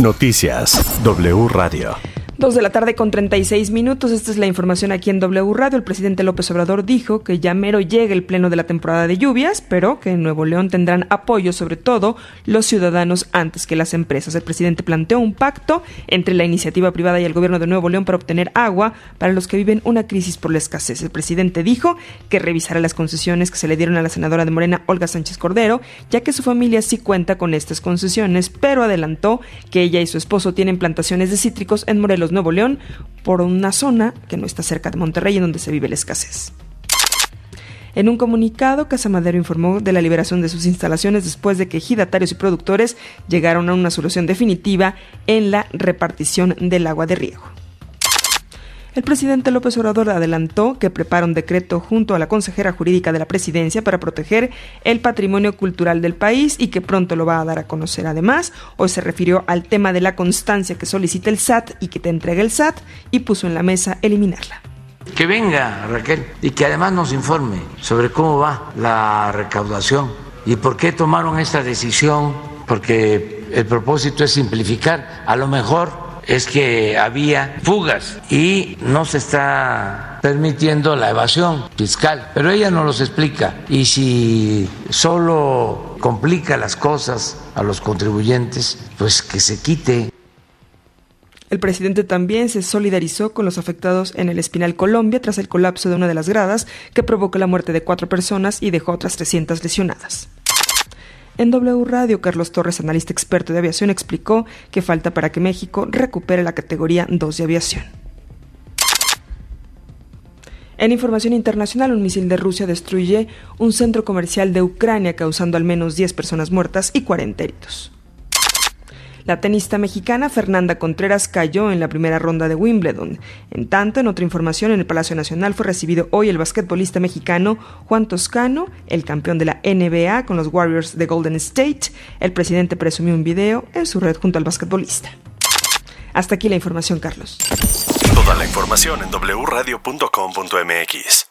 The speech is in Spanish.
Noticias W Radio. Dos de la tarde con 36 minutos. Esta es la información aquí en W Radio. El presidente López Obrador dijo que ya mero llega el pleno de la temporada de lluvias, pero que en Nuevo León tendrán apoyo, sobre todo los ciudadanos antes que las empresas. El presidente planteó un pacto entre la iniciativa privada y el gobierno de Nuevo León para obtener agua para los que viven una crisis por la escasez. El presidente dijo que revisará las concesiones que se le dieron a la senadora de Morena, Olga Sánchez Cordero, ya que su familia sí cuenta con estas concesiones, pero adelantó que ella y su esposo tienen plantaciones de cítricos en Morelos Nuevo León, por una zona que no está cerca de Monterrey, en donde se vive la escasez. En un comunicado, Casa Madero informó de la liberación de sus instalaciones después de que ejidatarios y productores llegaron a una solución definitiva en la repartición del agua de riego. El presidente López Obrador adelantó que prepara un decreto junto a la consejera jurídica de la presidencia para proteger el patrimonio cultural del país y que pronto lo va a dar a conocer. Además, hoy se refirió al tema de la constancia que solicita el SAT y que te entrega el SAT y puso en la mesa eliminarla. Que venga Raquel y que además nos informe sobre cómo va la recaudación y por qué tomaron esta decisión, porque el propósito es simplificar. A lo mejor es que había fugas y no se está permitiendo la evasión fiscal, pero ella no los explica y si solo complica las cosas a los contribuyentes, pues que se quite. El presidente también se solidarizó con los afectados en el Espinal Colombia tras el colapso de una de las gradas que provocó la muerte de cuatro personas y dejó otras 300 lesionadas. En W Radio, Carlos Torres, analista experto de aviación, explicó que falta para que México recupere la categoría 2 de aviación. En información internacional, un misil de Rusia destruye un centro comercial de Ucrania, causando al menos 10 personas muertas y 40 heridos. La tenista mexicana Fernanda Contreras cayó en la primera ronda de Wimbledon. En tanto, en otra información, en el Palacio Nacional fue recibido hoy el basquetbolista mexicano Juan Toscano, el campeón de la NBA con los Warriors de Golden State. El presidente presumió un video en su red junto al basquetbolista. Hasta aquí la información, Carlos. Toda la información en wradio.com.mx.